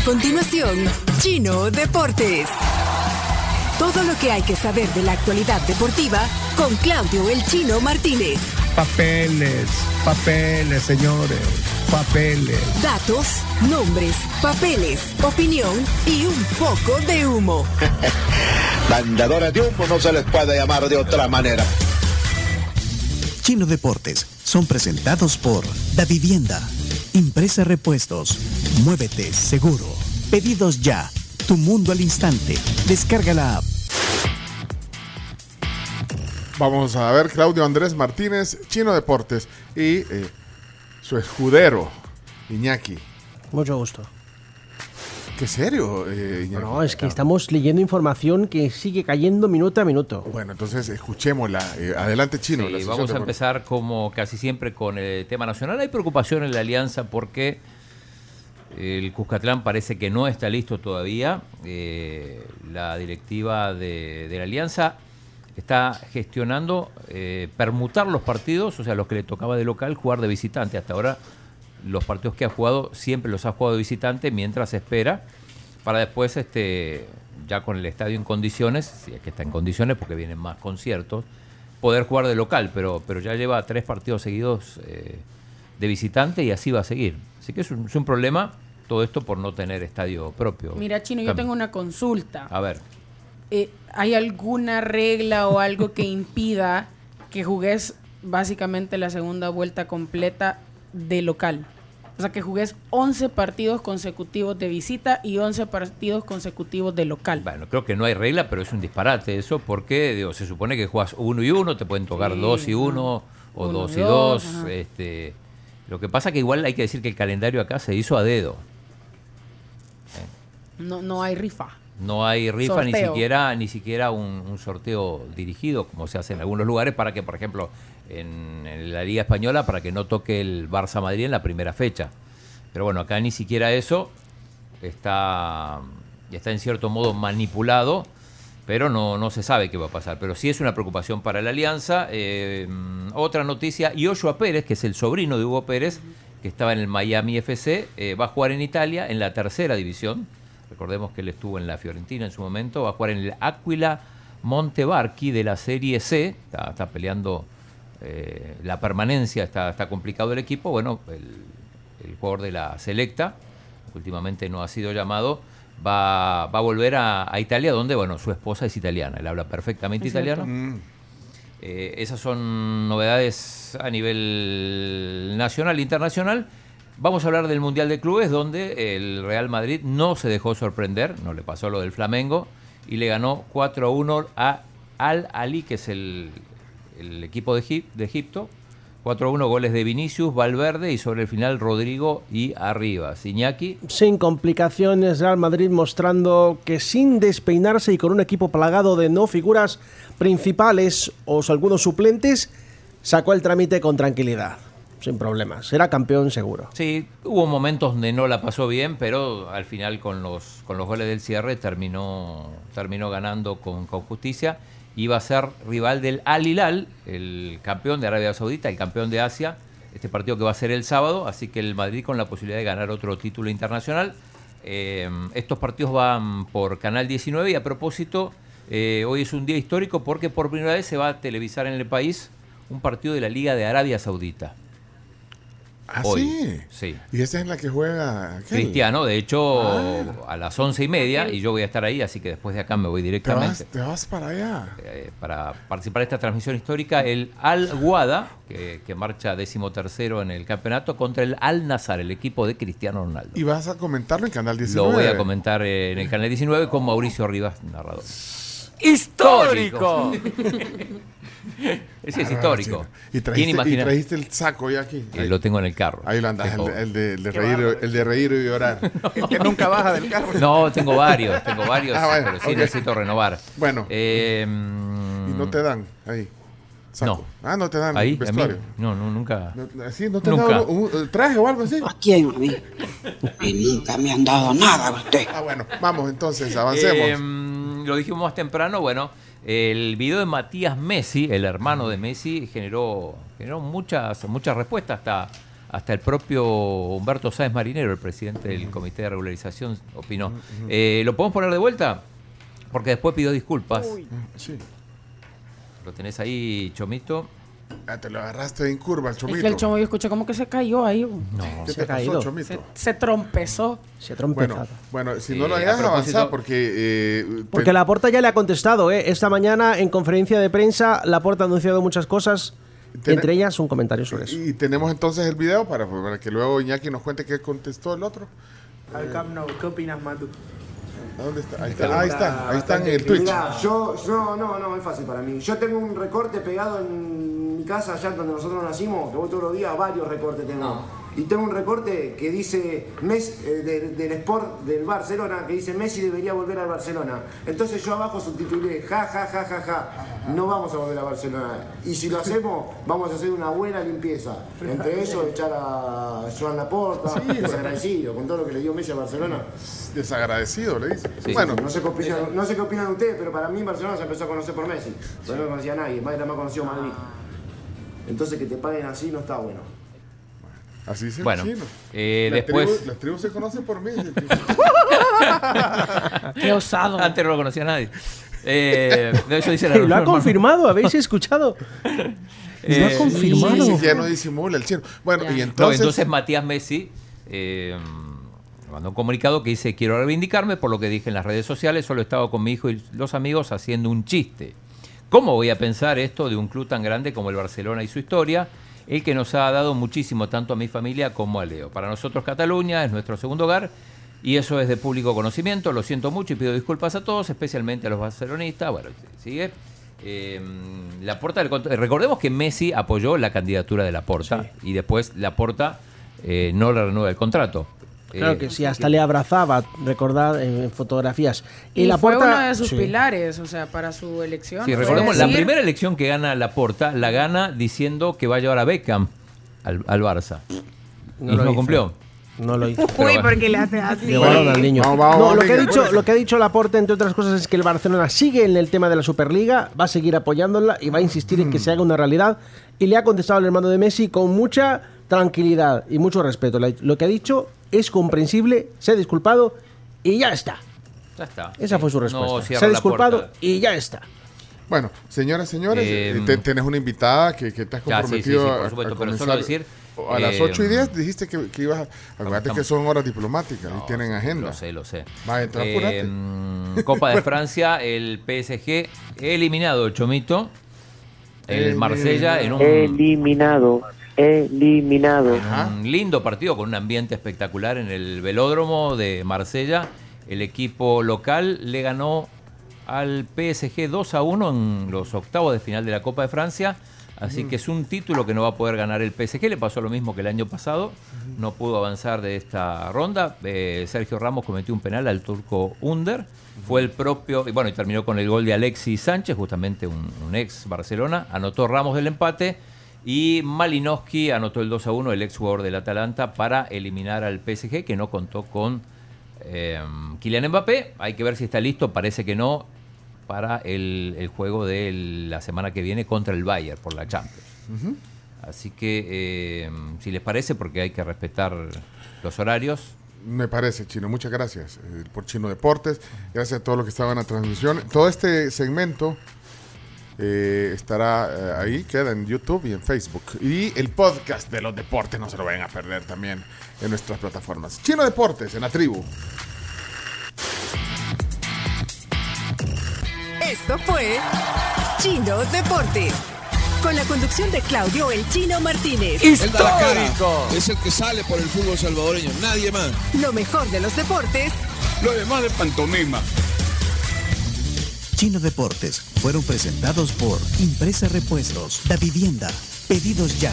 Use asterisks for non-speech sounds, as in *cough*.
A continuación, Chino Deportes. Todo lo que hay que saber de la actualidad deportiva con Claudio El Chino Martínez. Papeles, papeles, señores, papeles. Datos, nombres, papeles, opinión y un poco de humo. *laughs* Mandadores de humo no se les puede llamar de otra manera. Chino Deportes son presentados por Da Vivienda, Impresa Repuestos, Muévete Seguro, Pedidos Ya, Tu Mundo al Instante, descarga la app. Vamos a ver Claudio Andrés Martínez, Chino Deportes y eh, su escudero, Iñaki. Mucho gusto. ¿Qué serio, eh, Iñaki? No, es que estamos leyendo información que sigue cayendo minuto a minuto. Bueno, entonces escuchémosla. Eh, adelante, Chino. Sí, vamos a empezar como casi siempre con el tema nacional. Hay preocupación en la alianza porque el Cuscatlán parece que no está listo todavía. Eh, la directiva de, la alianza está gestionando eh, permutar los partidos, o sea, los que le tocaba de local, jugar de visitante. Hasta ahora los partidos que ha jugado siempre los ha jugado de visitante mientras espera para después, este, ya con el estadio en condiciones, si es que está en condiciones porque vienen más conciertos, poder jugar de local, pero, pero ya lleva tres partidos seguidos eh, de visitante y así va a seguir. Así que es un, es un problema todo esto por no tener estadio propio. Mira, Chino, yo tengo una consulta. A ver, Eh, ¿Hay alguna regla o algo que impida que jugues básicamente la segunda vuelta completa de local? O sea, que jugues 11 partidos consecutivos de visita y 11 partidos consecutivos de local. bueno, creo que no hay regla, pero es un disparate eso, porque digo, se supone que juegas uno y uno, te pueden tocar Sí, dos y uno, o Uno dos y dos, dos. este, lo que pasa que igual hay que decir que el calendario acá se hizo a dedo. No, no hay rifa. No hay rifa ni siquiera ni siquiera un, un sorteo dirigido como se hace en algunos lugares para que, por ejemplo, en, en la Liga Española para que no toque el Barça Madrid en la primera fecha. Pero bueno, acá ni siquiera eso está está en cierto modo manipulado, pero no, no se sabe qué va a pasar. Pero sí es una preocupación para la Alianza. Eh, otra noticia, Yoshua Pérez, que es el sobrino de Hugo Pérez, que estaba en el Miami FC, eh, va a jugar en Italia en la tercera división. Recordemos que él estuvo en la Fiorentina en su momento, va a jugar en el Aquila Montevarchi de la Serie C, está, peleando eh, la permanencia, está, está complicado el equipo. Bueno, el, jugador de la Selecta, últimamente no ha sido llamado, va, va a volver a, a Italia, donde bueno, su esposa es italiana, él habla perfectamente Es italiano. Mm. Eh, esas son novedades a nivel nacional e internacional. Vamos a hablar del Mundial de Clubes, donde el Real Madrid no se dejó sorprender, no le pasó lo del Flamengo, y le ganó 4 a 1 a Al Ali, que es el, el equipo de, Egip- de Egipto. 4 a 1 goles de Vinicius, Valverde y sobre el final Rodrigo y Arribas. Iñaki, Sin complicaciones, Real Madrid mostrando que sin despeinarse y con un equipo plagado de no figuras principales o algunos suplentes, sacó el trámite con tranquilidad, sin problemas. Será campeón seguro. Sí, hubo momentos donde no la pasó bien, pero al final con los, con los goles del cierre terminó, terminó ganando con, con justicia. Iba a ser rival del Al Hilal, el campeón de Arabia Saudita, el campeón de Asia, este partido que va a ser el sábado, así que el Madrid con la posibilidad de ganar otro título internacional. Eh, estos partidos van por Canal 19 y a propósito, eh, hoy es un día histórico porque por primera vez se va a televisar en el país un partido de la Liga de Arabia Saudita. ¿Ah, Hoy, sí? sí. ¿Y esa es la que juega aquel? Cristiano, de hecho, Ah. a las once y media, y yo voy a estar ahí, así que después de acá me voy ¿Te vas, directamente te vas para allá. eh, para participar de esta transmisión histórica. El Al Guada, que, que marcha décimo tercero en el campeonato, contra el Al Nazar, el equipo de Cristiano Ronaldo. Y vas a comentarlo en Canal 19. Lo voy a comentar en el canal 19 con Mauricio Rivas, narrador. ¡Histórico! *laughs* Ese es Ah, histórico. sí. Y ¿Quién trajiste, y imagina? trajiste el saco ya aquí. Eh, lo tengo en el carro. Ahí lo andas, el, de- el de, el de reír, el de reír y llorar. *laughs* que nunca baja del carro. No, tengo varios, tengo varios, Ah, bueno, pero sí necesito renovar. Bueno. Eh, Y no te dan ahí. Saco. No. Ah, no te dan Ahí, vestuario. no, no, nunca. No, ¿Sí? ¿No te han Nunca. dado un, un traje o algo así? ¿A quién? A mí. Y nunca me han dado nada usted. Ah, bueno, vamos entonces, avancemos. Eh, lo dijimos más temprano, bueno, el video de Matías Messi, el hermano de Messi, generó, generó muchas, muchas respuestas. Hasta, Hasta el propio Humberto Sáez Marinero, el presidente del Comité de Regularización, opinó. Eh, ¿Lo podemos poner de vuelta? Porque después pidió disculpas. Sí. Lo tenés ahí, Chomito. Ah, te lo agarraste en curva el chomito. Es que el chomo yo escuché como que se cayó ahí. No, ¿Qué se te ha pasó, caído. chomito? Se, se trompezó. Se ha Bueno, trompezado. bueno, si Sí, no lo a dejas propósito- avanzar porque... eh, Porque te- la Porta ya le ha contestado, ¿eh? Esta mañana en conferencia de prensa, la Porta ha anunciado muchas cosas, Tiene- entre ellas un comentario sobre eso. Y tenemos entonces el video para, para que luego Iñaki nos cuente qué contestó el otro. Al Camp Nou, ¿qué opinas, Matu? ¿A ¿Dónde está? Ahí, está, ahí están, ahí están en Twitch. Mirá, yo, no, no, no, es fácil para mí. Yo tengo un recorte pegado en mi casa, allá donde nosotros nacimos, que voy todos los días, varios recortes tengo. Y tengo un recorte que dice Messi, eh, de- del Sport del Barcelona, que dice Messi debería volver al Barcelona. Entonces yo abajo subtitulé, ja, ja, ja, ja, ja, no vamos a volver a Barcelona. Y si lo hacemos, vamos a hacer una buena limpieza. Entre ellos, echar a Joan Laporta, desagradecido con todo lo que le dio Messi a Barcelona. Desagradecido, le dice. Sí. Bueno, No sé, qué opinan, no sé qué opinan ustedes, pero para mí Barcelona se empezó a conocer por Messi. Pero no me conocía a nadie, más era más conocido Madrid. Entonces que te paguen así no está bueno. Así es el Bueno, chino. eh, Las después- tribus- las tribus se conocen por mí. *laughs* Qué osado. Antes no lo conocía nadie. Eh, de eso dice la *laughs* Lo ha confirmado, ¿habéis escuchado? Lo ha Eh, confirmado. Sí, ya no disimula el chino. Bueno, Ya. y No, entonces... entonces Matías Messi eh, mandó un comunicado que dice, quiero reivindicarme por lo que dije en las redes sociales, solo estaba con mi hijo y los amigos haciendo un chiste. ¿Cómo voy a pensar esto de un club tan grande como el Barcelona y su historia? El que nos ha dado muchísimo tanto a mi familia como a Leo. Para nosotros Cataluña es nuestro segundo hogar y eso es de público conocimiento. Lo siento mucho y pido disculpas a todos, especialmente a los barcelonistas. Bueno, sigue. Eh, Laporta, del cont- recordemos que Messi apoyó la candidatura de Laporta y después Laporta eh, no le renueva el contrato. Claro Eh, que sí, hasta le abrazaba, recordad en, fotografías. Y, la fue uno de sus sí. pilares, o sea, para su elección. Sí, recordemos, la primera elección que gana Laporta la gana diciendo que va a llevar a Beckham al, al Barça. No y lo no hizo. cumplió. No lo hizo. Pero bueno. le hace así. Llevaron al niño. Vamos, vamos, No, vamos, lo, que ha dicho, lo que ha dicho Laporta, entre otras cosas, es que el Barcelona sigue en el tema de la Superliga, va a seguir apoyándola y va a insistir en que Mm. se haga una realidad. Y le ha contestado al hermano de Messi con mucha tranquilidad y mucho respeto. Lo que ha dicho es comprensible, se ha disculpado y ya está. Ya está. Esa Sí. fue su respuesta. se ha disculpado puerta. y ya está. Bueno, señoras, señores, Eh, eh, te- tenés una invitada que, que te has Ya, sí, sí, sí, comprometido por a- supuesto, a, pero comenzar solo decir, A las eh, 8 y 10 dijiste que, que ibas a... Acuérdate que son horas diplomáticas y tienen agenda. Lo sé, lo sé. Va, entra, Eh, apúrate. mm, Copa de Francia, el PSG eliminado, Chomito. El Marsella en un, Eliminado, eliminado. un lindo partido con un ambiente espectacular en el velódromo de Marsella. El equipo local le ganó al PSG 2 a 1 en los octavos de final de la Copa de Francia. Así que es un título que no va a poder ganar el PSG. Le pasó lo mismo que el año pasado. No pudo avanzar de esta ronda. Eh, Sergio Ramos cometió un penal al turco Under. Fue el propio, y bueno, y terminó con el gol de Alexis Sánchez, justamente un, un ex Barcelona. Anotó Ramos del empate. Y Malinowski anotó el 2 a 1, el ex jugador del Atalanta, para eliminar al PSG, que no contó con eh, Kylian Mbappé. Hay que ver si está listo, parece que no, para el, el juego de la semana que viene contra el Bayern por la Champions. Así que, eh, si les parece, porque hay que respetar los horarios. Me parece, Chino. Muchas gracias eh, por Chino Deportes. Gracias a todos los que estaban en la transmisión. Todo este segmento eh, estará eh, ahí, queda en YouTube y en Facebook. Y el podcast de los deportes no se lo vayan a perder también en nuestras plataformas. Chino Deportes, en la tribu. Esto fue Chino Deportes. Con la conducción de Claudio El Chino Martínez. Él da la cara. Es el que sale por el fútbol salvadoreño, nadie más. Lo mejor de los deportes Lo demás de pantomima. Chino Deportes fueron presentados por Impresa Repuestos, Da Vivienda, Pedidos Ya